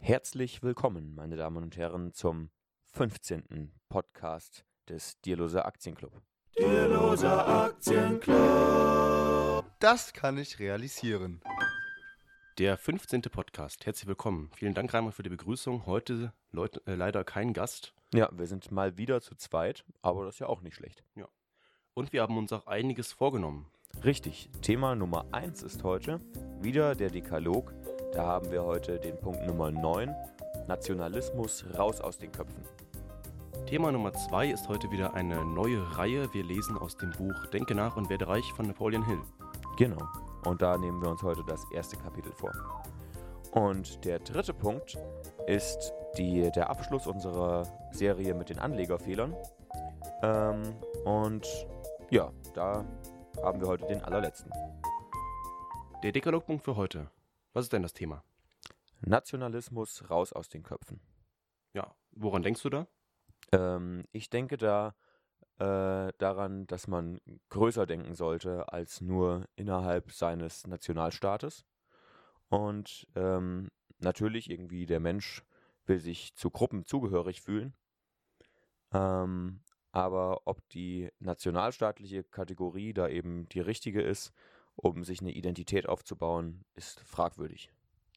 Herzlich willkommen, meine Damen und Herren, zum 15. Podcast des Dierloser Aktienclub. Dierloser Aktienclub. Das kann ich realisieren. Der 15. Podcast. Herzlich willkommen. Vielen Dank, Reimer, für die Begrüßung. Heute Leut, äh, leider kein Gast. Ja, wir sind mal wieder zu zweit, aber das ist ja auch nicht schlecht. Und wir haben uns auch einiges vorgenommen. Richtig, Thema Nummer 1 ist heute wieder der Dekalog. Da haben wir heute den Punkt Nummer 9, Nationalismus raus aus den Köpfen. Thema Nummer zwei ist heute wieder eine neue Reihe. Wir lesen aus dem Buch Denke nach und werde reich von Napoleon Hill. Genau. Und da nehmen wir uns heute das erste Kapitel vor. Und der dritte Punkt ist die, der Abschluss unserer Serie mit den Anlegerfehlern. Ähm, und ja, da haben wir heute den allerletzten. Der Dekalogpunkt für heute. Was ist denn das Thema? Nationalismus raus aus den Köpfen. Ja, woran denkst du da? Ähm, ich denke da äh, daran, dass man größer denken sollte als nur innerhalb seines Nationalstaates. Und ähm, natürlich irgendwie der Mensch will sich zu Gruppen zugehörig fühlen. Ähm, aber ob die nationalstaatliche Kategorie da eben die richtige ist, um sich eine Identität aufzubauen, ist fragwürdig.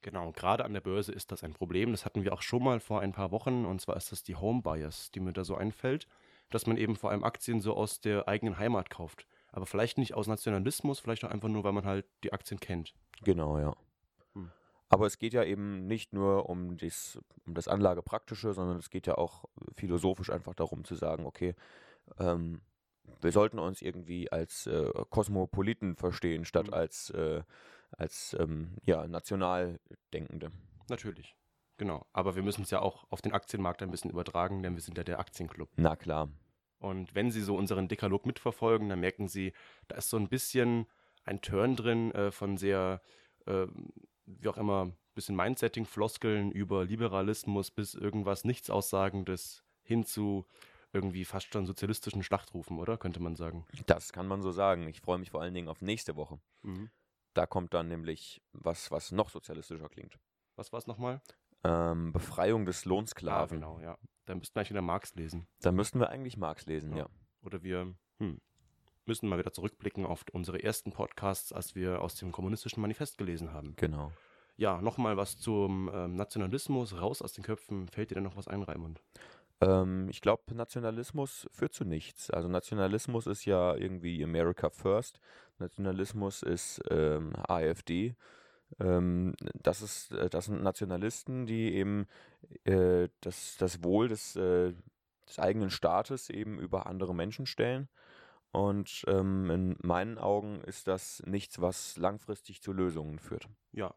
Genau, gerade an der Börse ist das ein Problem. Das hatten wir auch schon mal vor ein paar Wochen. Und zwar ist das die Home Bias, die mir da so einfällt, dass man eben vor allem Aktien so aus der eigenen Heimat kauft. Aber vielleicht nicht aus Nationalismus, vielleicht auch einfach nur, weil man halt die Aktien kennt. Genau, ja. Hm. Aber es geht ja eben nicht nur um das, um das Anlagepraktische, sondern es geht ja auch philosophisch einfach darum zu sagen, okay, ähm, wir sollten uns irgendwie als äh, Kosmopoliten verstehen, statt Mhm. als, äh, als ähm, ja, Nationaldenkende. Natürlich. Genau. Aber wir müssen es ja auch auf den Aktienmarkt ein bisschen übertragen, denn wir sind ja der Aktienclub. Na klar. Und wenn Sie so unseren Dekalog mitverfolgen, dann merken Sie, da ist so ein bisschen ein Turn drin äh, von sehr, äh, wie auch immer, bisschen Mindsetting-Floskeln über Liberalismus bis irgendwas Nichtsaussagendes hin zu irgendwie fast schon sozialistischen Schlachtrufen, oder? Könnte man sagen. Das kann man so sagen. Ich freue mich vor allen Dingen auf nächste Woche. Da kommt dann nämlich was, was noch sozialistischer klingt. Was war es nochmal? Ähm, Befreiung des Lohnsklaven. genau, ja. Da müssten wir eigentlich wieder Marx lesen. Da müssten wir eigentlich Marx lesen, Ja. ja. Oder wir hm, müssen mal wieder zurückblicken auf unsere ersten Podcasts, als wir aus dem kommunistischen Manifest gelesen haben. Genau. Ja, nochmal was zum ähm, Nationalismus, raus aus den Köpfen. Fällt dir denn noch was ein, Raimund? Ähm, ich glaube, Nationalismus führt zu nichts. Also Nationalismus ist ja irgendwie America First. Nationalismus ist ähm, AfD. Ähm, das, ist, äh, das sind Nationalisten, die eben äh, das, das Wohl des, äh, des eigenen Staates eben über andere Menschen stellen. Und ähm, in meinen Augen ist das nichts, was langfristig zu Lösungen führt. Ja,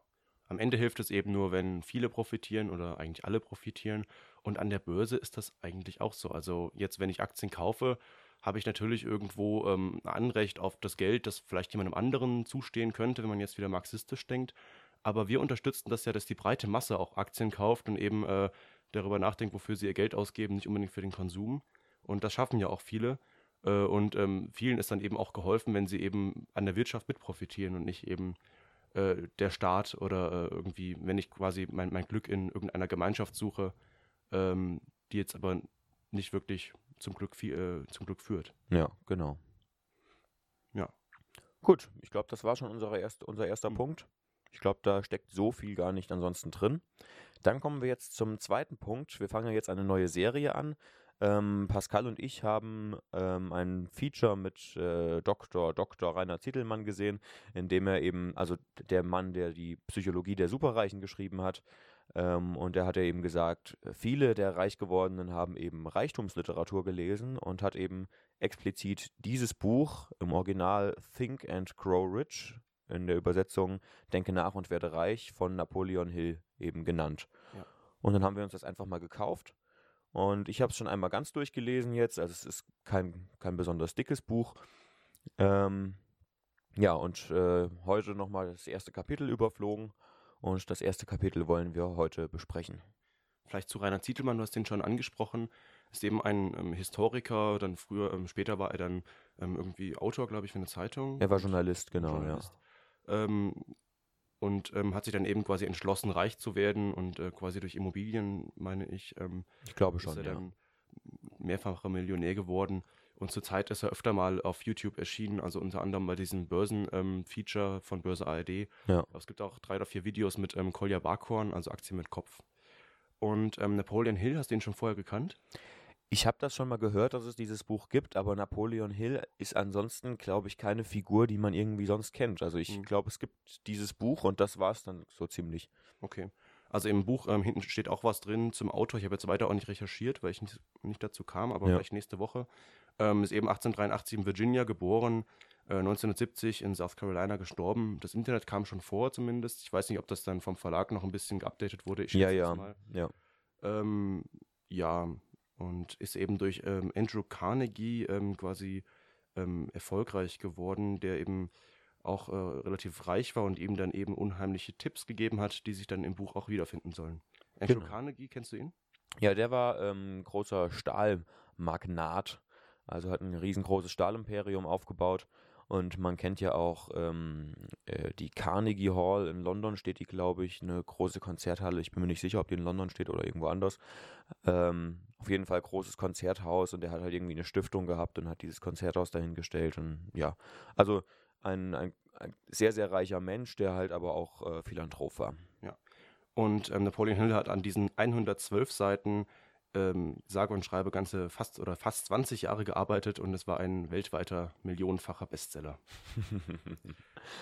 am Ende hilft es eben nur, wenn viele profitieren oder eigentlich alle profitieren. Und an der Börse ist das eigentlich auch so. Also jetzt, wenn ich Aktien kaufe, habe ich natürlich irgendwo ähm, ein Anrecht auf das Geld, das vielleicht jemandem anderen zustehen könnte, wenn man jetzt wieder marxistisch denkt. Aber wir unterstützen das ja, dass die breite Masse auch Aktien kauft und eben äh, darüber nachdenkt, wofür sie ihr Geld ausgeben, nicht unbedingt für den Konsum. Und das schaffen ja auch viele. Äh, und ähm, vielen ist dann eben auch geholfen, wenn sie eben an der Wirtschaft mit profitieren und nicht eben äh, der Staat oder äh, irgendwie, wenn ich quasi mein, mein Glück in irgendeiner Gemeinschaft suche, ähm, die jetzt aber nicht wirklich zum Glück, viel, äh, zum Glück führt. Ja, genau. Ja. Gut, ich glaube, das war schon unser, erst, unser erster Mhm. Punkt. Ich glaube, da steckt so viel gar nicht ansonsten drin. Dann kommen wir jetzt zum zweiten Punkt. Wir fangen ja jetzt eine neue Serie an. Ähm, Pascal und ich haben ähm, ein Feature mit äh, Dr. Dr. Rainer Zittelmann gesehen, in dem er eben, also der Mann, der die Psychologie der Superreichen geschrieben hat, ähm, und der hat ja eben gesagt, viele der reich gewordenen haben eben Reichtumsliteratur gelesen und hat eben explizit dieses Buch im Original Think and Grow Rich in der Übersetzung Denke nach und werde reich von Napoleon Hill eben genannt. Ja. Und dann haben wir uns das einfach mal gekauft. Und ich habe es schon einmal ganz durchgelesen jetzt. Also es ist kein, kein besonders dickes Buch. Ähm, ja, und äh, heute nochmal das erste Kapitel überflogen. Und das erste Kapitel wollen wir heute besprechen. Vielleicht zu Rainer Zietelmann, du hast den schon angesprochen, ist eben ein ähm, Historiker, dann früher, ähm, später war er dann ähm, irgendwie Autor, glaube ich, für eine Zeitung. Er war Journalist, genau, Journalist. Ähm, und ähm, hat sich dann eben quasi entschlossen, reich zu werden und äh, quasi durch Immobilien, meine ich, ähm, Ich glaube ist schon, er ja. dann mehrfacher Millionär geworden. Und zurzeit ist er öfter mal auf YouTube erschienen, also unter anderem bei diesem Börsen-Feature von Börse ARD. Ja. Es gibt auch drei oder vier Videos mit ähm, Kolja Barkhorn, also Aktien mit Kopf. Und ähm, Napoleon Hill, hast du ihn schon vorher gekannt? Ich habe das schon mal gehört, dass es dieses Buch gibt, aber Napoleon Hill ist ansonsten, glaube ich, keine Figur, die man irgendwie sonst kennt. Also ich Hm. glaube, es gibt dieses Buch und das war es dann so ziemlich. Okay. Also im Buch ähm, hinten steht auch was drin zum Autor. Ich habe jetzt weiter auch nicht recherchiert, weil ich nicht, nicht dazu kam, aber Ja. vielleicht nächste Woche. Ähm, ist eben 1883 in Virginia geboren, äh, 1970 in South Carolina gestorben. Das Internet kam schon vor zumindest. Ich weiß nicht, ob das dann vom Verlag noch ein bisschen geupdatet wurde. Ich Ja, ja, Mal. ja. Ähm, ja, und ist eben durch ähm, Andrew Carnegie ähm, quasi ähm, erfolgreich geworden, der eben auch äh, relativ reich war und ihm dann eben unheimliche Tipps gegeben hat, die sich dann im Buch auch wiederfinden sollen. Andrew Genau. Carnegie, kennst du ihn? Ja, der war ähm, großer Stahlmagnat, also hat ein riesengroßes Stahlimperium aufgebaut. Und man kennt ja auch ähm, äh, die Carnegie Hall in London steht die, glaube ich, eine große Konzerthalle. Ich bin mir nicht sicher, ob die in London steht oder irgendwo anders. Ähm, auf jeden Fall großes Konzerthaus und der hat halt irgendwie eine Stiftung gehabt und hat dieses Konzerthaus dahingestellt. Und ja, also ein, ein, ein sehr, sehr reicher Mensch, der halt aber auch äh, Philanthrop war. Und ähm, Napoleon Hill hat an diesen 112 Seiten ähm, sage und schreibe ganze fast oder fast 20 Jahre gearbeitet und es war ein weltweiter millionenfacher Bestseller.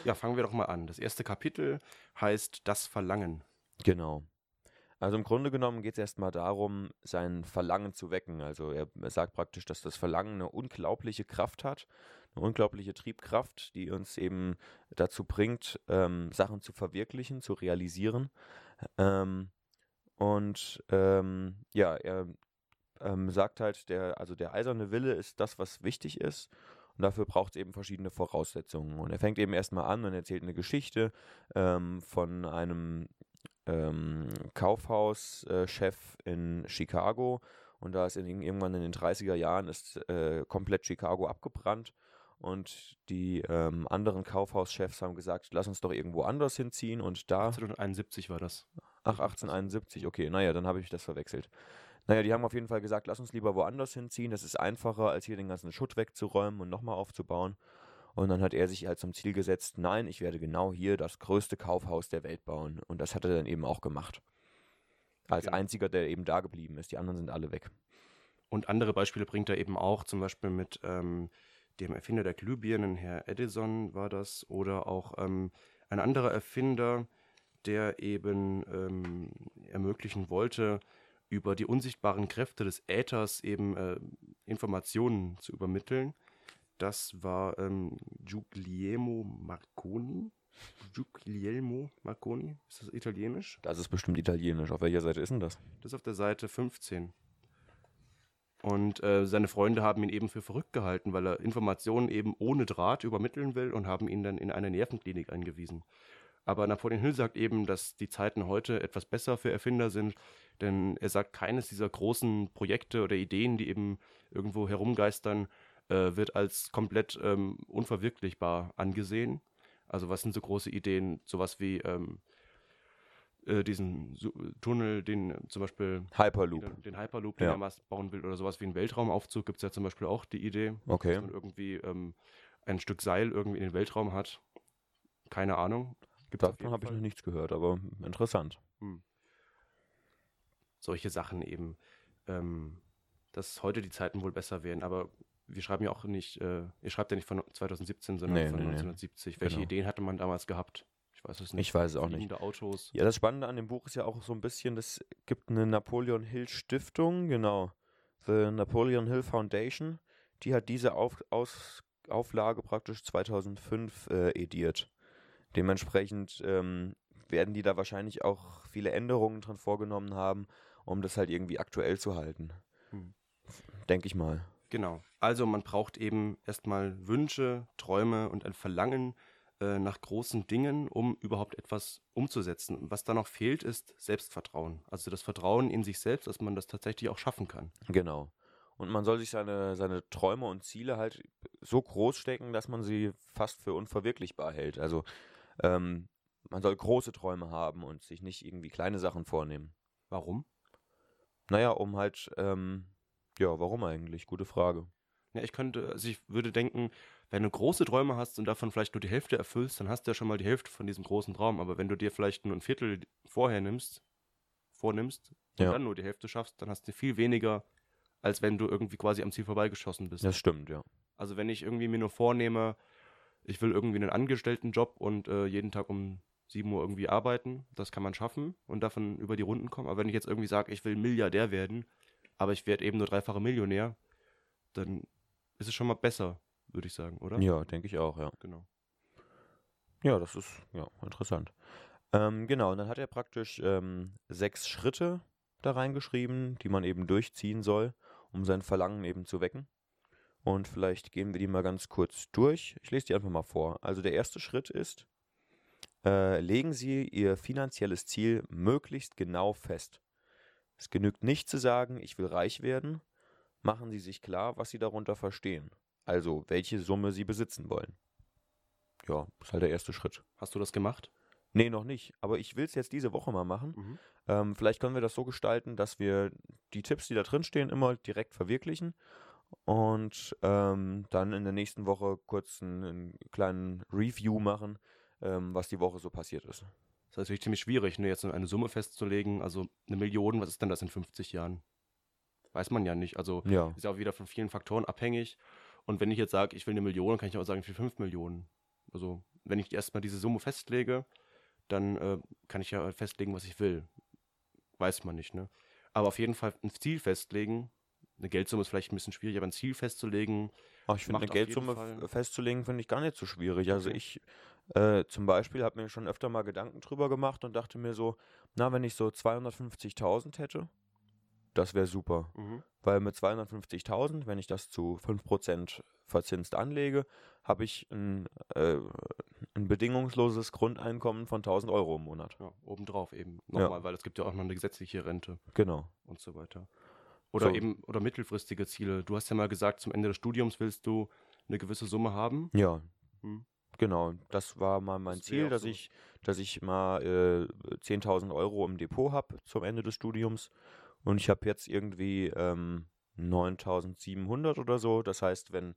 Ja, fangen wir doch mal an. Das erste Kapitel heißt Das Verlangen. Genau. Also im Grunde genommen geht es erstmal darum, sein Verlangen zu wecken. Also er, er sagt praktisch, dass das Verlangen eine unglaubliche Kraft hat, eine unglaubliche Triebkraft, die uns eben dazu bringt, ähm, Sachen zu verwirklichen, zu realisieren. Ähm, und ähm, ja, er ähm, sagt halt, der, also der eiserne Wille ist das, was wichtig ist. Und dafür braucht es eben verschiedene Voraussetzungen. Und er fängt eben erstmal an und erzählt eine Geschichte ähm, von einem ähm, Kaufhauschef in Chicago. Und da ist in, irgendwann in den 30er Jahren ist äh, komplett Chicago abgebrannt. Und die ähm, anderen Kaufhauschefs haben gesagt, lass uns doch irgendwo anders hinziehen. Und da 1871 war das. Ach, 1871, okay, naja, dann habe ich das verwechselt. Naja, die haben auf jeden Fall gesagt, lass uns lieber woanders hinziehen, das ist einfacher, als hier den ganzen Schutt wegzuräumen und nochmal aufzubauen. Und dann hat er sich halt zum Ziel gesetzt, nein, ich werde genau hier das größte Kaufhaus der Welt bauen. Und das hat er dann eben auch gemacht. Als Genau. einziger, der eben da geblieben ist. Die anderen sind alle weg. Und andere Beispiele bringt er eben auch, zum Beispiel mit ähm, dem Erfinder der Glühbirnen, Herr Edison war das, oder auch ähm, ein anderer Erfinder, der eben ähm, ermöglichen wollte, über die unsichtbaren Kräfte des Äthers eben äh, Informationen zu übermitteln. Das war ähm, Guglielmo Marconi. Guglielmo Marconi, ist das italienisch? Das ist bestimmt italienisch. Auf welcher Seite ist denn das? Das ist auf der Seite 15. Und äh, seine Freunde haben ihn eben für verrückt gehalten, weil er Informationen eben ohne Draht übermitteln will und haben ihn dann in eine Nervenklinik eingewiesen. Aber Napoleon Hill sagt eben, dass die Zeiten heute etwas besser für Erfinder sind, denn er sagt, keines dieser großen Projekte oder Ideen, die eben irgendwo herumgeistern, äh, wird als komplett ähm, unverwirklichbar angesehen. Also was sind so große Ideen, sowas wie ähm, äh, diesen Tunnel, den zum Beispiel Hyperloop. den, den Hyperloop, den Ja. er mal bauen will, oder sowas wie einen Weltraumaufzug, gibt es ja zum Beispiel auch die Idee, Okay. dass man irgendwie ähm, ein Stück Seil irgendwie in den Weltraum hat. Keine Ahnung. Gibt's Davon habe ich noch nichts gehört, aber interessant. Solche Sachen eben, ähm, dass heute die Zeiten wohl besser wären, aber wir schreiben ja auch nicht, äh, ihr schreibt ja nicht von 2017, sondern Nee, von nee, nee. 1970. Welche Genau. Ideen hatte man damals gehabt? Ich weiß es nicht. Ich weiß es auch nicht. Autos. Ja, das Spannende an dem Buch ist ja auch so ein bisschen, es gibt eine Napoleon Hill Stiftung, genau. The Napoleon Hill Foundation. Die hat diese Auf Aus Auflage praktisch 2005 äh, ediert. Dementsprechend ähm, werden die da wahrscheinlich auch viele Änderungen dran vorgenommen haben, um das halt irgendwie aktuell zu halten. Hm. Denke ich mal. Genau. Also man braucht eben erstmal Wünsche, Träume und ein Verlangen äh, nach großen Dingen, um überhaupt etwas umzusetzen. Und was da noch fehlt, ist Selbstvertrauen. Also das Vertrauen in sich selbst, dass man das tatsächlich auch schaffen kann. Genau. Und man soll sich seine, seine Träume und Ziele halt so groß stecken, dass man sie fast für unverwirklichbar hält. Also ähm, man soll große Träume haben und sich nicht irgendwie kleine Sachen vornehmen. Warum? Naja, um halt, ähm, ja, warum eigentlich? Gute Frage. Ja, ich könnte, also ich würde denken, wenn du große Träume hast und davon vielleicht nur die Hälfte erfüllst, dann hast du ja schon mal die Hälfte von diesem großen Traum. Aber wenn du dir vielleicht nur ein Viertel vorher nimmst, vornimmst und Ja. dann nur die Hälfte schaffst, dann hast du viel weniger, als wenn du irgendwie quasi am Ziel vorbeigeschossen bist. Das stimmt, ja. Also wenn ich irgendwie mir nur vornehme, ich will irgendwie einen Angestelltenjob und äh, jeden Tag um 7 Uhr irgendwie arbeiten, das kann man schaffen und davon über die Runden kommen. Aber wenn ich jetzt irgendwie sage, ich will Milliardär werden, aber ich werde eben nur dreifache Millionär, dann ist es schon mal besser, würde ich sagen, oder? Ja, denke ich auch, ja. Genau. Ja, das ist ja interessant. Ähm, genau, und dann hat er praktisch ähm, sechs Schritte da reingeschrieben, die man eben durchziehen soll, um sein Verlangen eben zu wecken. Und vielleicht gehen wir die mal ganz kurz durch. Ich lese die einfach mal vor. Also der erste Schritt ist, äh, legen Sie Ihr finanzielles Ziel möglichst genau fest. Es genügt nicht zu sagen, ich will reich werden. Machen Sie sich klar, was Sie darunter verstehen. Also, welche Summe Sie besitzen wollen. Ja, ist halt der erste Schritt. Hast du das gemacht? Nee, noch nicht. Aber ich will es jetzt diese Woche mal machen. Mhm. Ähm, vielleicht können wir das so gestalten, dass wir die Tipps, die da drin stehen, immer direkt verwirklichen und ähm, dann in der nächsten Woche kurz einen, einen kleinen Review machen, ähm, was die Woche so passiert ist. Das ist natürlich ziemlich schwierig, ne, jetzt eine Summe festzulegen. Also eine Million, was ist denn das in 50 Jahren? Weiß man ja nicht. Also Ja, ist ja auch wieder von vielen Faktoren abhängig. Und wenn ich jetzt sage, ich will eine Million, kann ich auch sagen, ich will 5 Millionen. Also wenn ich erstmal diese Summe festlege, dann äh, kann ich ja festlegen, was ich will. Weiß man nicht, ne? Aber auf jeden Fall ein Ziel festlegen. Eine Geldsumme ist vielleicht ein bisschen schwierig, aber ein Ziel festzulegen. Ach, ich finde eine Geldsumme festzulegen, finde ich gar nicht so schwierig. Also ich äh, zum Beispiel habe mir schon öfter mal Gedanken drüber gemacht und dachte mir so, na, wenn ich so 250.000 hätte, das wäre super. Weil mit 250.000, wenn ich das zu 5% verzinst anlege, habe ich ein, äh, ein bedingungsloses Grundeinkommen von 1000 Euro im Monat. Ja, obendrauf eben. Ja. Nochmal, weil es gibt ja auch noch eine gesetzliche Rente Genau. und so weiter. Oder So. eben, oder mittelfristige Ziele. Du hast ja mal gesagt, zum Ende des Studiums willst du eine gewisse Summe haben. Ja. Hm. Genau, das war mal mein Das Ziel, dass so. ich, dass ich mal äh, 10.000 Euro im Depot habe zum Ende des Studiums. Und ich habe jetzt irgendwie ähm, 9.700 oder so. Das heißt, wenn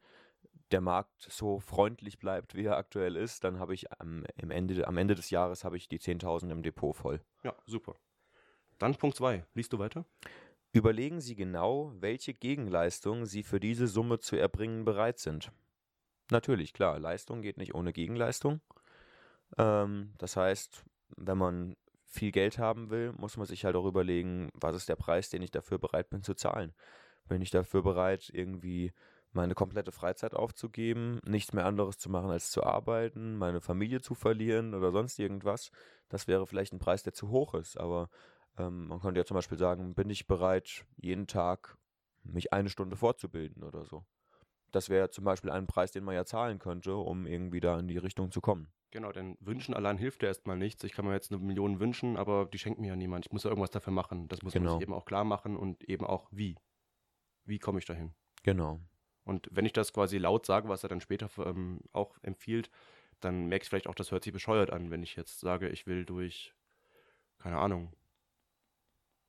der Markt so freundlich bleibt, wie er aktuell ist, dann habe ich am, Ende, am Ende des Jahres habe ich die 10.000 im Depot voll. Ja, super. Dann Punkt 2. Liest du weiter? Überlegen Sie genau, welche Gegenleistung Sie für diese Summe zu erbringen bereit sind. Natürlich, klar, Leistung geht nicht ohne Gegenleistung. Ähm, das heißt, wenn man viel Geld haben will, muss man sich halt auch überlegen, was ist der Preis, den ich dafür bereit bin zu zahlen. Bin ich dafür bereit, irgendwie meine komplette Freizeit aufzugeben, nichts mehr anderes zu machen als zu arbeiten, meine Familie zu verlieren oder sonst irgendwas? Das wäre vielleicht ein Preis, der zu hoch ist, aber ähm, man könnte ja zum Beispiel sagen, bin ich bereit, jeden Tag mich eine Stunde fortzubilden oder so. Das wäre zum Beispiel ein Preis, den man ja zahlen könnte, um irgendwie da in die Richtung zu kommen. Genau, denn Wünschen allein hilft ja erstmal nichts. Ich kann mir jetzt eine Million wünschen, aber die schenkt mir ja niemand. Ich muss ja irgendwas dafür machen. Das muss man Genau. sich eben auch klar machen und eben auch wie. Wie komme ich dahin? Genau. Und wenn ich das quasi laut sage, was er dann später ähm, auch empfiehlt, dann merke ich vielleicht auch, das hört sich bescheuert an, wenn ich jetzt sage, ich will durch, keine Ahnung,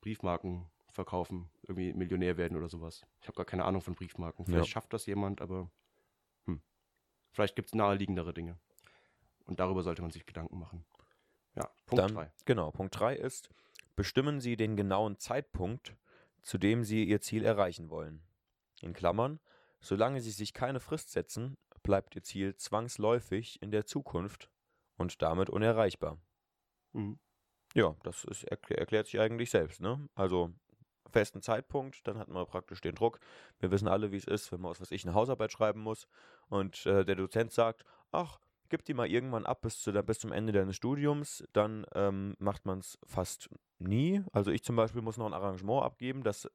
Briefmarken verkaufen, irgendwie Millionär werden oder sowas. Ich habe gar keine Ahnung von Briefmarken. Vielleicht Ja. schafft das jemand, aber hm. vielleicht gibt es naheliegendere Dinge. Und darüber sollte man sich Gedanken machen. Ja, Punkt Dann, 3. genau, Punkt 3 ist, bestimmen Sie den genauen Zeitpunkt, zu dem Sie Ihr Ziel erreichen wollen. In Klammern, solange Sie sich keine Frist setzen, bleibt Ihr Ziel zwangsläufig in der Zukunft und damit unerreichbar. Mhm. Ja, das ist, erkl erklärt sich eigentlich selbst, ne? Also festen Zeitpunkt, dann hat man praktisch den Druck. Wir wissen alle, wie es ist, wenn man was weiß ich, eine Hausarbeit schreiben muss und äh, der Dozent sagt, ach, gib die mal irgendwann ab bis, zu, bis zum Ende deines Studiums, dann ähm, macht man es fast nie. Also ich zum Beispiel muss noch ein Arrangement abgeben, das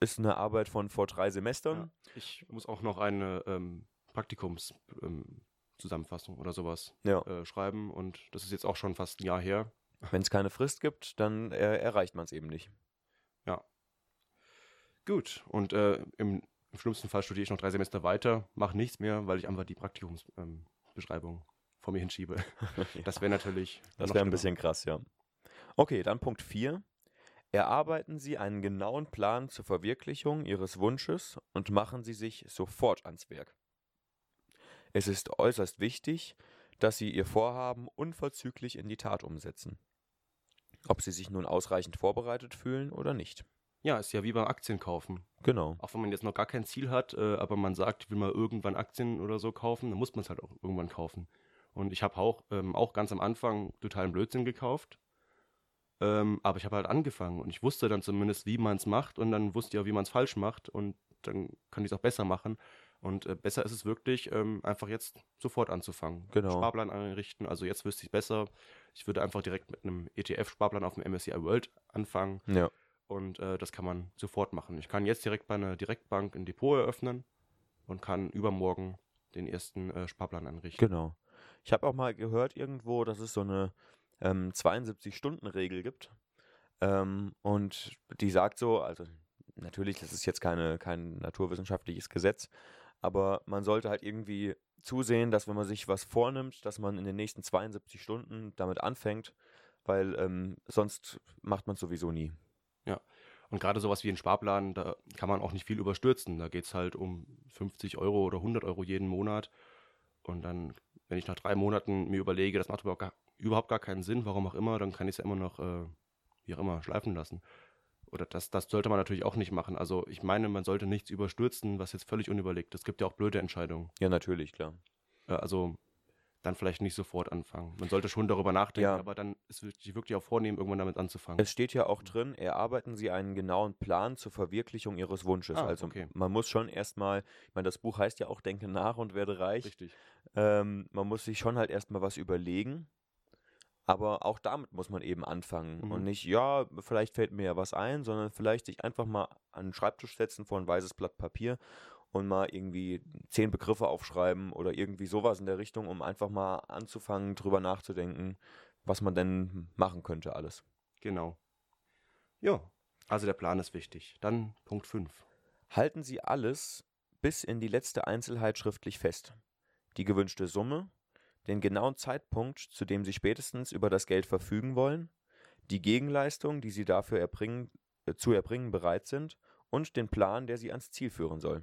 ist eine Arbeit von vor drei Semestern. Ja. Ich muss auch noch eine ähm, Praktikumszusammenfassung oder sowas Ja. äh, schreiben und das ist jetzt auch schon fast ein Jahr her. Wenn es keine Frist gibt, dann äh, erreicht man es eben nicht. Gut, und äh, im, im schlimmsten Fall studiere ich noch drei Semester weiter, mache nichts mehr, weil ich einfach die Praktikumsbeschreibung ähm, vor mir hinschiebe. Das wäre natürlich. Das wäre ein bisschen krass, ja. Okay, dann Punkt 4. Erarbeiten Sie einen genauen Plan zur Verwirklichung Ihres Wunsches und machen Sie sich sofort ans Werk. Es ist äußerst wichtig, dass Sie Ihr Vorhaben unverzüglich in die Tat umsetzen. Ob Sie sich nun ausreichend vorbereitet fühlen oder nicht. Ja, ist ja wie beim Aktien kaufen. Genau. Auch wenn man jetzt noch gar kein Ziel hat, äh, aber man sagt, ich will mal irgendwann Aktien oder so kaufen, dann muss man es halt auch irgendwann kaufen. Und ich habe auch, ähm, auch ganz am Anfang totalen Blödsinn gekauft. Ähm, aber ich habe halt angefangen und ich wusste dann zumindest, wie man es macht und dann wusste ich auch, wie man es falsch macht und dann kann ich es auch besser machen. Und äh, besser ist es wirklich, ähm, einfach jetzt sofort anzufangen. Genau. Sparplan einrichten. Also jetzt wüsste ich besser. Ich würde einfach direkt mit einem ETF-Sparplan auf dem MSCI World anfangen. Ja. Und äh, das kann man sofort machen. Ich kann jetzt direkt bei einer Direktbank ein Depot eröffnen und kann übermorgen den ersten äh, Sparplan anrichten. Genau. Ich habe auch mal gehört irgendwo, dass es so eine ähm, 72-Stunden-Regel gibt. Ähm, und die sagt so, also natürlich, das ist jetzt keine, kein naturwissenschaftliches Gesetz, aber man sollte halt irgendwie zusehen, dass wenn man sich was vornimmt, dass man in den nächsten 72 Stunden damit anfängt, weil ähm, sonst macht man es sowieso nie. Und gerade sowas wie ein Sparplan, da kann man auch nicht viel überstürzen. Da geht es halt um 50 Euro oder 100 Euro jeden Monat. Und dann, wenn ich nach drei Monaten mir überlege, das macht überhaupt gar, überhaupt gar keinen Sinn, warum auch immer, dann kann ich es ja immer noch, äh, wie auch immer, schleifen lassen. Oder das, das sollte man natürlich auch nicht machen. Also ich meine, man sollte nichts überstürzen, was jetzt völlig unüberlegt ist. Es gibt ja auch blöde Entscheidungen. Ja, natürlich, klar. Also dann vielleicht nicht sofort anfangen. Man sollte schon darüber nachdenken, Ja. aber dann ist sich wirklich auch vornehmen, irgendwann damit anzufangen. Es steht ja auch drin, erarbeiten Sie einen genauen Plan zur Verwirklichung Ihres Wunsches. Ah, also okay. man muss schon erstmal, ich meine, das Buch heißt ja auch Denke nach und werde reich. Richtig. Ähm, man muss sich schon halt erstmal was überlegen. Aber auch damit muss man eben anfangen. Mhm. Und nicht, ja, vielleicht fällt mir ja was ein, sondern vielleicht sich einfach mal an den Schreibtisch setzen vor ein weißes Blatt Papier und mal irgendwie zehn Begriffe aufschreiben oder irgendwie sowas in der Richtung, um einfach mal anzufangen, drüber nachzudenken, was man denn machen könnte alles. Genau. Ja, also der Plan ist wichtig. Dann Punkt 5. Halten Sie alles bis in die letzte Einzelheit schriftlich fest. Die gewünschte Summe, den genauen Zeitpunkt, zu dem Sie spätestens über das Geld verfügen wollen, die Gegenleistung, die Sie dafür erbringen, äh, zu erbringen bereit sind und den Plan, der Sie ans Ziel führen soll.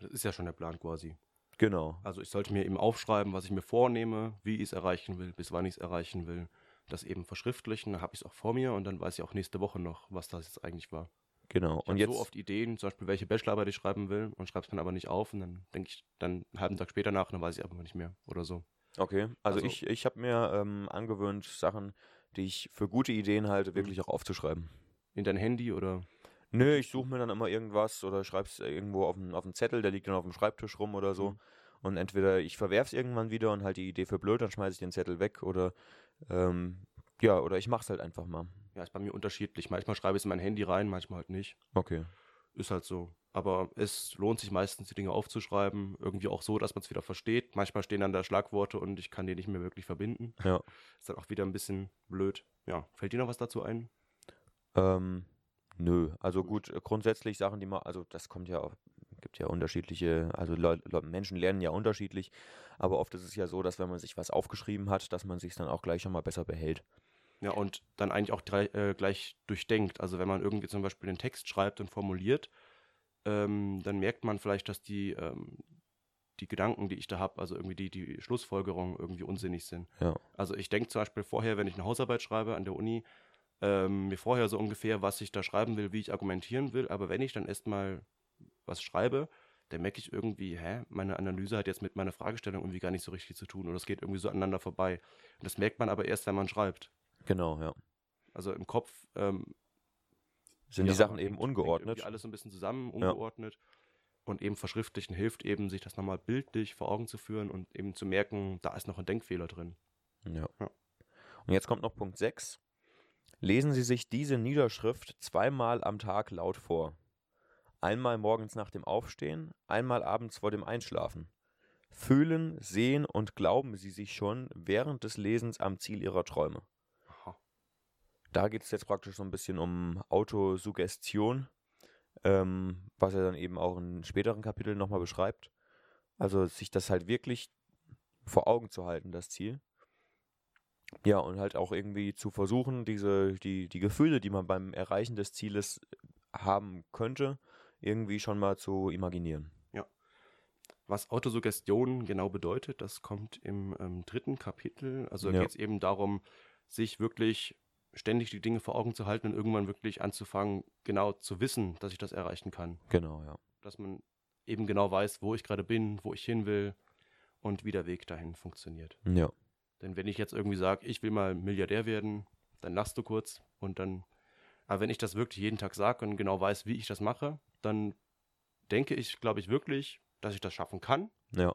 Das ist ja schon der Plan quasi. Genau. Also ich sollte mir eben aufschreiben, was ich mir vornehme, wie ich es erreichen will, bis wann ich es erreichen will. Das eben verschriftlichen, dann habe ich es auch vor mir und dann weiß ich auch nächste Woche noch, was das jetzt eigentlich war. Genau. Ich Und habe jetzt so oft Ideen, zum Beispiel welche Bachelorarbeit ich schreiben will und schreibe es dann aber nicht auf und dann denke ich dann einen halben Tag später nach und dann weiß ich einfach nicht mehr oder so. Okay, also, Also- ich, ich habe mir ähm, angewöhnt, Sachen, die ich für gute Ideen Mhm. halte, wirklich auch aufzuschreiben. In dein Handy oder Nö, ich suche mir dann immer irgendwas oder schreib's irgendwo auf einen, auf Zettel, der liegt dann auf dem Schreibtisch rum oder so. Mhm. Und entweder ich verwerf's irgendwann wieder und halt die Idee für blöd, dann schmeiße ich den Zettel weg oder ähm, ja, oder ich mach's halt einfach mal. ja, ist bei mir unterschiedlich. Manchmal schreibe ich es in mein Handy rein, manchmal halt nicht. Okay. Ist halt so. Aber es lohnt sich meistens, die Dinge aufzuschreiben. Irgendwie auch so, dass man es wieder versteht. Manchmal stehen dann da Schlagworte und ich kann die nicht mehr wirklich verbinden. Ja. Ist dann auch wieder ein bisschen blöd. Ja, fällt dir noch was dazu ein? Ähm, nö, also gut, grundsätzlich Sachen, die man, also das kommt ja auch, gibt ja unterschiedliche, also Leu Leu Menschen lernen ja unterschiedlich, aber oft ist es ja so, dass wenn man sich was aufgeschrieben hat, dass man sich dann auch gleich schon mal besser behält. Ja, und dann eigentlich auch drei, äh, gleich durchdenkt. Also wenn man irgendwie zum Beispiel den Text schreibt und formuliert, ähm, dann merkt man vielleicht, dass die, ähm, die Gedanken, die ich da habe, also irgendwie die, die Schlussfolgerungen irgendwie unsinnig sind. Ja. Also ich denke zum Beispiel vorher, wenn ich eine Hausarbeit schreibe an der Uni, ähm, mir vorher so ungefähr, was ich da schreiben will, wie ich argumentieren will, aber wenn ich dann erstmal was schreibe, dann merke ich irgendwie, hä, meine Analyse hat jetzt mit meiner Fragestellung irgendwie gar nicht so richtig zu tun oder es geht irgendwie so aneinander vorbei. Und das merkt man aber erst, wenn man schreibt. Genau, ja. Also im Kopf ähm, Sind wie die Sachen eben ungeordnet? alles so ein bisschen zusammen, ungeordnet. Und eben verschriftlichen hilft eben, sich das nochmal bildlich vor Augen zu führen und eben zu merken, da ist noch ein Denkfehler drin. Ja. Ja. Und jetzt kommt noch Punkt 6. Lesen Sie sich diese Niederschrift zweimal am Tag laut vor. Einmal morgens nach dem Aufstehen, einmal abends vor dem Einschlafen. Fühlen, sehen und glauben Sie sich schon während des Lesens am Ziel Ihrer Träume. Aha. Da geht es jetzt praktisch so ein bisschen um Autosuggestion, ähm, was er dann eben auch in späteren Kapiteln nochmal beschreibt. Also sich das halt wirklich vor Augen zu halten, das Ziel. Ja, und halt auch irgendwie zu versuchen, diese, die, die Gefühle, die man beim Erreichen des Zieles haben könnte, irgendwie schon mal zu imaginieren. Was Autosuggestion genau bedeutet, das kommt im ähm, dritten Kapitel. Also Ja. geht es eben darum, sich wirklich ständig die Dinge vor Augen zu halten und irgendwann wirklich anzufangen, genau zu wissen, dass ich das erreichen kann. Genau, ja. Dass man eben genau weiß, wo ich gerade bin, wo ich hin will und wie der Weg dahin funktioniert. Ja, Denn wenn ich jetzt irgendwie sage, ich will mal Milliardär werden, dann lachst du kurz und dann. Aber wenn ich das wirklich jeden Tag sage und genau weiß, wie ich das mache, dann denke ich, glaube ich wirklich, dass ich das schaffen kann. ja,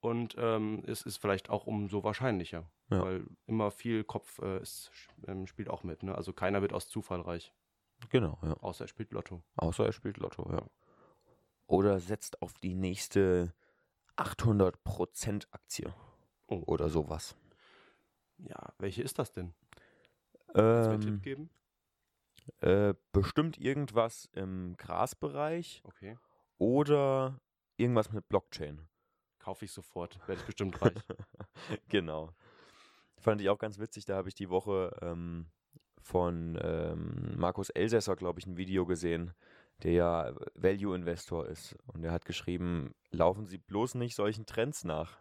Und ähm, es ist vielleicht auch umso wahrscheinlicher, Ja. weil immer viel Kopf äh, ist, ähm, spielt auch mit. Ne? Also keiner wird aus Zufall reich, genau, ja. außer er spielt Lotto. Außer er spielt Lotto, ja. Oder setzt auf die nächste 800% Aktie Oh. oder sowas. Ja, welche ist das denn? Kannst du mir einen Ähm, Tipp geben? äh, bestimmt irgendwas im Grasbereich Okay. oder irgendwas mit Blockchain. Kaufe ich sofort, werde ich bestimmt reich. genau. Fand ich auch ganz witzig, da habe ich die Woche ähm, von ähm, Markus Elsässer, glaube ich, ein Video gesehen, der ja Value-Investor ist. Und er hat geschrieben, laufen Sie bloß nicht solchen Trends nach.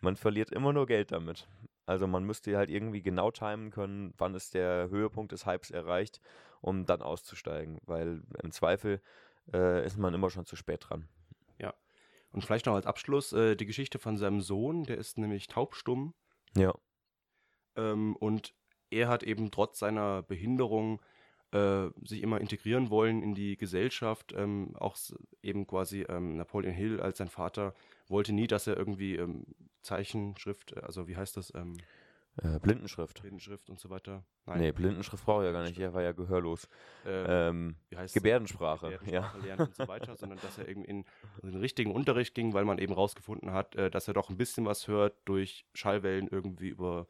Man verliert immer nur Geld damit. Also man müsste halt irgendwie genau timen können, wann ist der Höhepunkt des Hypes erreicht, um dann auszusteigen. Weil im Zweifel äh, ist man immer schon zu spät dran. Und vielleicht noch als Abschluss äh, die Geschichte von seinem Sohn, der ist nämlich taubstumm Ja, ähm, und er hat eben trotz seiner Behinderung äh, sich immer integrieren wollen in die Gesellschaft. Ähm, auch eben quasi ähm, Napoleon Hill als sein Vater wollte nie, dass er irgendwie ähm, Zeichenschrift, äh, also wie heißt das, ähm, äh, Blindenschrift. Blindenschrift und so weiter. Nee, Blindenschrift braucht er ja gar nicht, er war ja gehörlos. äh, Ähm, wie heißt Gebärdensprache, Gebärdensprache lernen und so weiter, sondern dass er eben in den richtigen Unterricht ging, weil man eben rausgefunden hat, äh, dass er doch ein bisschen was hört durch Schallwellen irgendwie über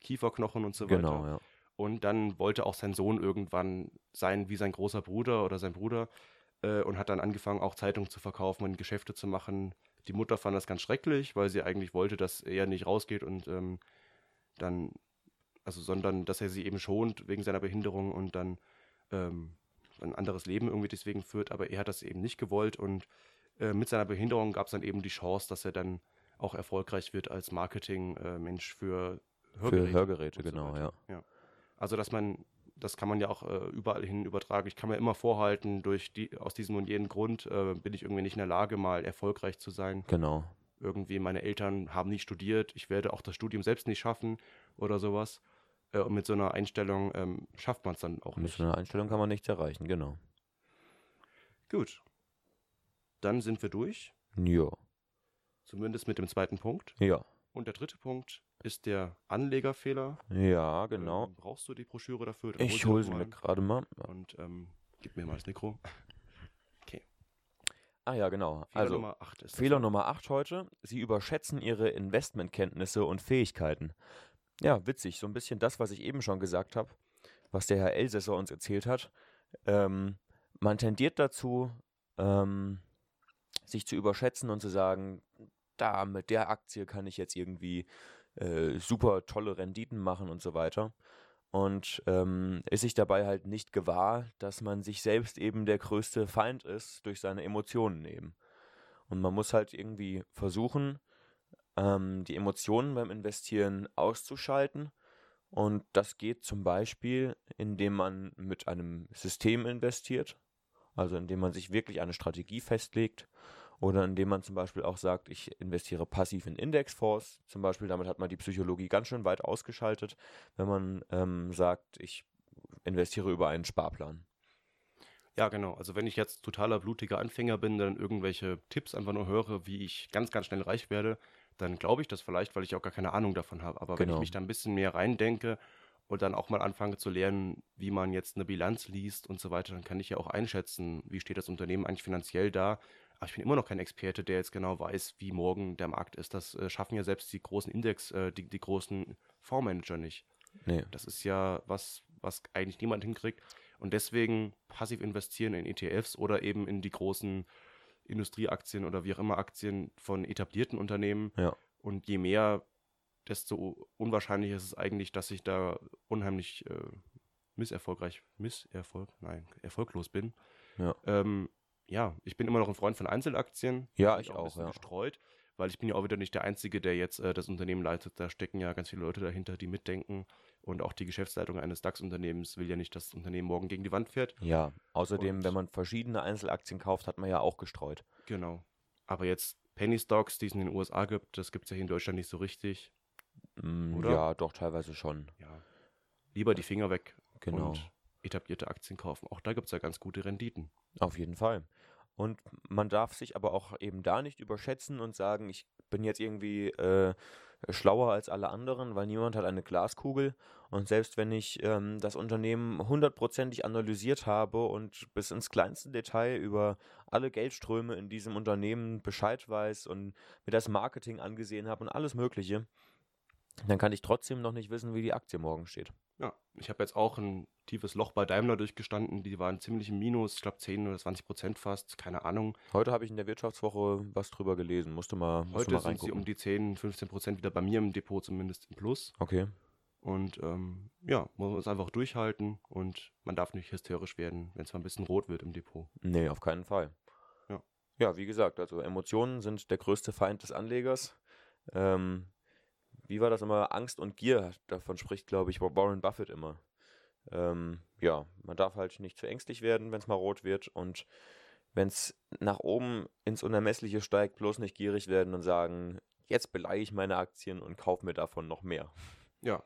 Kieferknochen und so weiter. genau, ja. Und dann wollte auch sein Sohn irgendwann sein wie sein großer Bruder oder sein Bruder äh, und hat dann angefangen, auch Zeitungen zu verkaufen und Geschäfte zu machen. Die Mutter fand das ganz schrecklich, weil sie eigentlich wollte, dass er nicht rausgeht und ähm, dann, also sondern dass er sie eben schont wegen seiner Behinderung und dann ähm, ein anderes Leben irgendwie deswegen führt. Aber er hat das eben nicht gewollt und äh, mit seiner Behinderung gab es dann eben die Chance, dass er dann auch erfolgreich wird als Marketing-Mensch für Hörgeräte. Für Hörgeräte, und so genau, weiter. ja. Also, dass man, das kann man ja auch äh, überall hin übertragen. Ich kann mir immer vorhalten, durch die, aus diesem und jenem Grund äh, bin ich irgendwie nicht in der Lage, mal erfolgreich zu sein. Genau. Irgendwie, meine Eltern haben nicht studiert, ich werde auch das Studium selbst nicht schaffen oder sowas. Äh, und mit so einer Einstellung ähm, schafft man es dann auch Mit nicht. so einer Einstellung kann man nichts erreichen, genau. Gut. Dann sind wir durch, Ja. zumindest mit dem zweiten Punkt. Ja. Und der dritte Punkt ist der Anlegerfehler. Ja, genau. Ähm, brauchst du die Broschüre dafür? Dann Ich hol hole sie mir gerade mal. Und ähm, gib mir mal das Mikro. Ah ja, genau. Fehler also, Nummer 8 ist Fehler? Nummer 8 heute. Sie überschätzen Ihre Investmentkenntnisse und Fähigkeiten. Ja, witzig. So ein bisschen das, was ich eben schon gesagt habe, was der Herr Elsässer uns erzählt hat. Ähm, man tendiert dazu, ähm, sich zu überschätzen und zu sagen, da mit der Aktie kann ich jetzt irgendwie äh, super tolle Renditen machen und so weiter. Und ähm, ist sich dabei halt nicht gewahr, dass man sich selbst eben der größte Feind ist durch seine Emotionen eben. Und man muss halt irgendwie versuchen, ähm, die Emotionen beim Investieren auszuschalten. Und das geht zum Beispiel, indem man mit einem System investiert, also indem man sich wirklich eine Strategie festlegt oder indem man zum Beispiel auch sagt, ich investiere passiv in Indexfonds. Zum Beispiel, damit hat man die Psychologie ganz schön weit ausgeschaltet, wenn man ähm, sagt, ich investiere über einen Sparplan. Ja, genau. Also wenn ich jetzt totaler blutiger Anfänger bin, dann irgendwelche Tipps einfach nur höre, wie ich ganz, ganz schnell reich werde, dann glaube ich das vielleicht, weil ich auch gar keine Ahnung davon habe. Aber wenn ich Genau. mich da ein bisschen mehr reindenke und dann auch mal anfange zu lernen, wie man jetzt eine Bilanz liest und so weiter, dann kann ich ja auch einschätzen, wie steht das Unternehmen eigentlich finanziell da. Aber ich bin immer noch kein Experte, der jetzt genau weiß, wie morgen der Markt ist. Das äh, schaffen ja selbst die großen Index, äh, die, die großen Fondsmanager nicht. Nee, Das ist ja was, was eigentlich niemand hinkriegt. Und deswegen passiv investieren in ETFs oder eben in die großen Industrieaktien oder wie auch immer Aktien von etablierten Unternehmen. Ja. Und je mehr desto unwahrscheinlicher ist es eigentlich, dass ich da unheimlich äh, misserfolgreich, misserfolg, nein, erfolglos bin. Ja. Ähm, ja, ich bin immer noch ein Freund von Einzelaktien. Ja, ich ein auch, bisschen ja. gestreut, weil ich bin ja auch wieder nicht der Einzige, der jetzt äh, das Unternehmen leitet. Da stecken ja ganz viele Leute dahinter, die mitdenken. Und auch die Geschäftsleitung eines DAX-Unternehmens will ja nicht, dass das Unternehmen morgen gegen die Wand fährt. Ja, außerdem, Und- wenn man verschiedene Einzelaktien kauft, hat man ja auch gestreut. Genau. Aber jetzt Penny Stocks, die es in den USA gibt, das gibt es ja hier in Deutschland nicht so richtig. Mm, Oder? Ja, doch, teilweise schon. Ja. Lieber die Finger weg Genau. und etablierte Aktien kaufen. Auch da gibt es ja ganz gute Renditen. Auf jeden Fall. Und man darf sich aber auch eben da nicht überschätzen und sagen, ich bin jetzt irgendwie äh, schlauer als alle anderen, weil niemand hat eine Glaskugel. Und selbst wenn ich ähm, das Unternehmen hundertprozentig analysiert habe und bis ins kleinste Detail über alle Geldströme in diesem Unternehmen Bescheid weiß und mir das Marketing angesehen habe und alles Mögliche, dann kann ich trotzdem noch nicht wissen, wie die Aktie morgen steht. Ja, ich habe jetzt auch ein tiefes Loch bei Daimler durchgestanden. Die waren ziemlich im Minus, ich glaube 10 oder 20 Prozent fast, keine Ahnung. Heute habe ich in der Wirtschaftswoche was drüber gelesen. Musste mal, musste Heute mal sind sie um die 10, 15 Prozent wieder bei mir im Depot zumindest im Plus. okay. Und ähm, ja, man muss einfach durchhalten und man darf nicht hysterisch werden, wenn es mal ein bisschen rot wird im Depot. Nee, auf keinen Fall. Ja. Ja, wie gesagt, also Emotionen sind der größte Feind des Anlegers. Ähm, wie war das immer? Angst und Gier, davon spricht, glaube ich, Warren Buffett immer. Ähm, ja, man darf halt nicht zu ängstlich werden, wenn es mal rot wird und wenn es nach oben ins Unermessliche steigt, bloß nicht gierig werden und sagen, jetzt beleihe ich meine Aktien und kaufe mir davon noch mehr. Ja,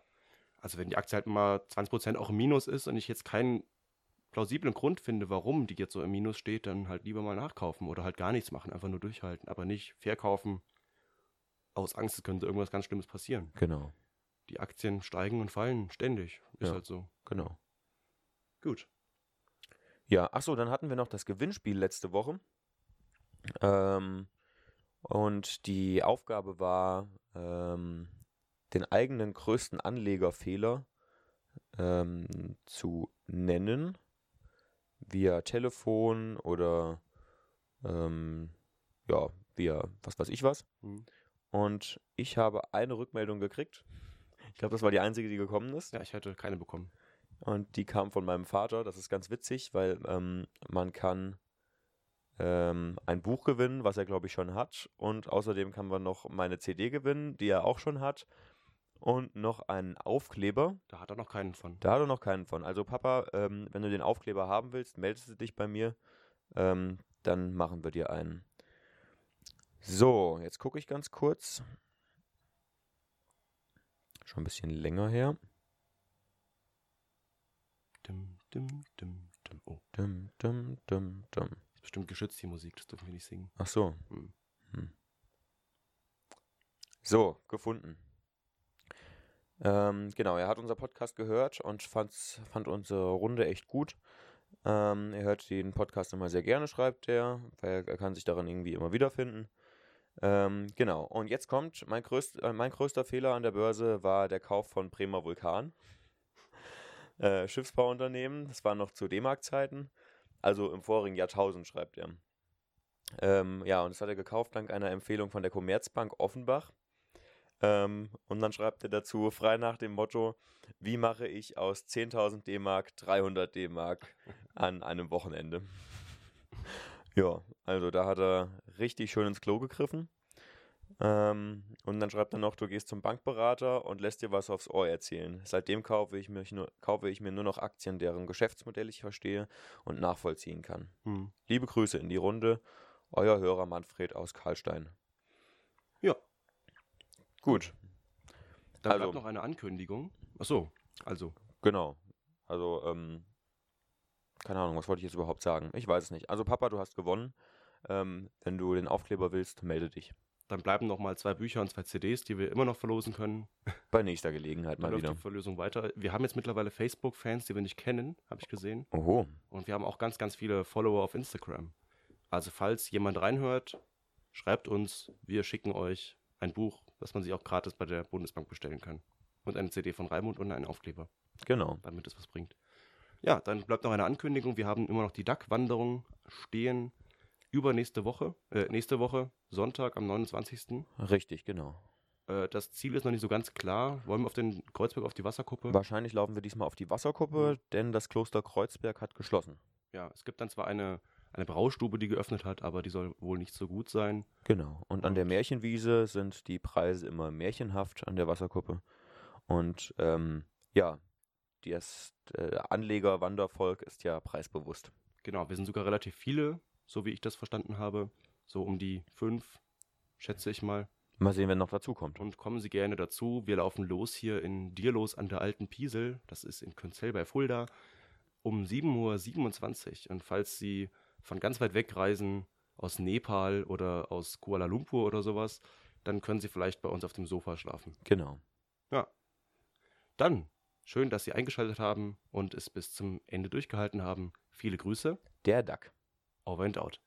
also wenn die Aktie halt mal 20 Prozent auch im Minus ist und ich jetzt keinen plausiblen Grund finde, warum die jetzt so im Minus steht, dann halt lieber mal nachkaufen oder halt gar nichts machen, einfach nur durchhalten, aber nicht verkaufen aus Angst, es könnte irgendwas ganz Schlimmes passieren. Genau, Die Aktien steigen und fallen ständig, ist Ja. halt so. genau. Gut. Ja, ach so, dann hatten wir noch das Gewinnspiel letzte Woche. Ähm, und die Aufgabe war, ähm, den eigenen größten Anlegerfehler ähm, zu nennen, via Telefon oder ähm, ja, via was weiß ich was. Hm. Und ich habe eine Rückmeldung gekriegt. Ich glaube, das war die einzige, die gekommen ist. Ja, ich hätte keine bekommen. Und die kam von meinem Vater. Das ist ganz witzig, weil ähm, man kann ähm, ein Buch gewinnen, was er, glaube ich, schon hat. Und außerdem kann man noch meine CD gewinnen, die er auch schon hat. Und noch einen Aufkleber. Da hat er noch keinen von. Da hat er noch keinen von. Also Papa, ähm, wenn du den Aufkleber haben willst, meldest du dich bei mir. Ähm, dann machen wir dir einen. So, jetzt gucke ich ganz kurz. Schon ein bisschen länger her. Dim, dim, dim, dim. Oh, Dum, dum, dum, dum. ist bestimmt geschützt, die Musik, das dürfen wir nicht singen. Ach so. Hm. Hm. So, gefunden. Ähm, genau, er hat unser Podcast gehört und fand's, fand unsere Runde echt gut. Ähm, er hört den Podcast immer sehr gerne, schreibt er, weil er kann sich daran irgendwie immer wiederfinden. Ähm, genau, und jetzt kommt, mein, größt, äh, mein größter Fehler an der Börse war der Kauf von Bremer Vulkan. Äh, Schiffsbauunternehmen, das war noch zu D-Mark-Zeiten, also im vorigen Jahrtausend, schreibt er. Ähm, ja, und das hat er gekauft dank einer Empfehlung von der Commerzbank Offenbach. Ähm, und dann schreibt er dazu, frei nach dem Motto, wie mache ich aus 10.000 D-Mark 300 D-Mark an einem Wochenende? ja, also da hat er richtig schön ins Klo gegriffen. Ähm, und dann schreibt er noch, du gehst zum Bankberater und lässt dir was aufs Ohr erzählen. Seitdem kaufe ich, mich nur, kaufe ich mir nur noch Aktien, deren Geschäftsmodell ich verstehe und nachvollziehen kann. Hm. Liebe Grüße in die Runde. Euer Hörer Manfred aus Karlstein. Ja. Gut, Dann Also- bleibt noch eine Ankündigung. Ach so, also. genau. Also, ähm, keine Ahnung, was wollte ich jetzt überhaupt sagen? Ich weiß es nicht. Also, Papa, du hast gewonnen. Ähm, wenn du den Aufkleber willst, melde dich. Dann bleiben noch mal zwei Bücher und zwei CDs, die wir immer noch verlosen können. Bei nächster Gelegenheit mal wieder. die Verlosung weiter. Wir haben jetzt mittlerweile Facebook-Fans, die wir nicht kennen, habe ich gesehen. Oho. Und wir haben auch ganz, ganz viele Follower auf Instagram. Also falls jemand reinhört, schreibt uns. Wir schicken euch ein Buch, das man sich auch gratis bei der Bundesbank bestellen kann. Und eine CD von Raimund und einen Aufkleber, Genau. damit es was bringt. Ja, dann bleibt noch eine Ankündigung. Wir haben immer noch die DAC-Wanderung stehen übernächste Woche, äh, nächste Woche, Sonntag am 29. Richtig, genau. Äh, das Ziel ist noch nicht so ganz klar. Wollen wir auf den Kreuzberg, auf die Wasserkuppe? Wahrscheinlich laufen wir diesmal auf die Wasserkuppe, denn das Kloster Kreuzberg hat geschlossen. Ja, es gibt dann zwar eine, eine Braustube, die geöffnet hat, aber die soll wohl nicht so gut sein. Genau. Und an der Märchenwiese sind die Preise immer märchenhaft an der Wasserkuppe. Und ähm, ja, das äh, Anleger-Wandervolk ist ja preisbewusst. Genau, wir sind sogar relativ viele, so wie ich das verstanden habe. So um die fünf, schätze ich mal. Mal sehen, wer noch dazukommt. Und kommen Sie gerne dazu. Wir laufen los hier in Dierlos an der Alten Piesel. Das ist in Künzell bei Fulda um 7.27 Uhr. Und falls Sie von ganz weit weg reisen, aus Nepal oder aus Kuala Lumpur oder sowas, dann können Sie vielleicht bei uns auf dem Sofa schlafen. Genau. Ja. Dann, schön, dass Sie eingeschaltet haben und es bis zum Ende durchgehalten haben. Viele Grüße. Der Duck. Over and out.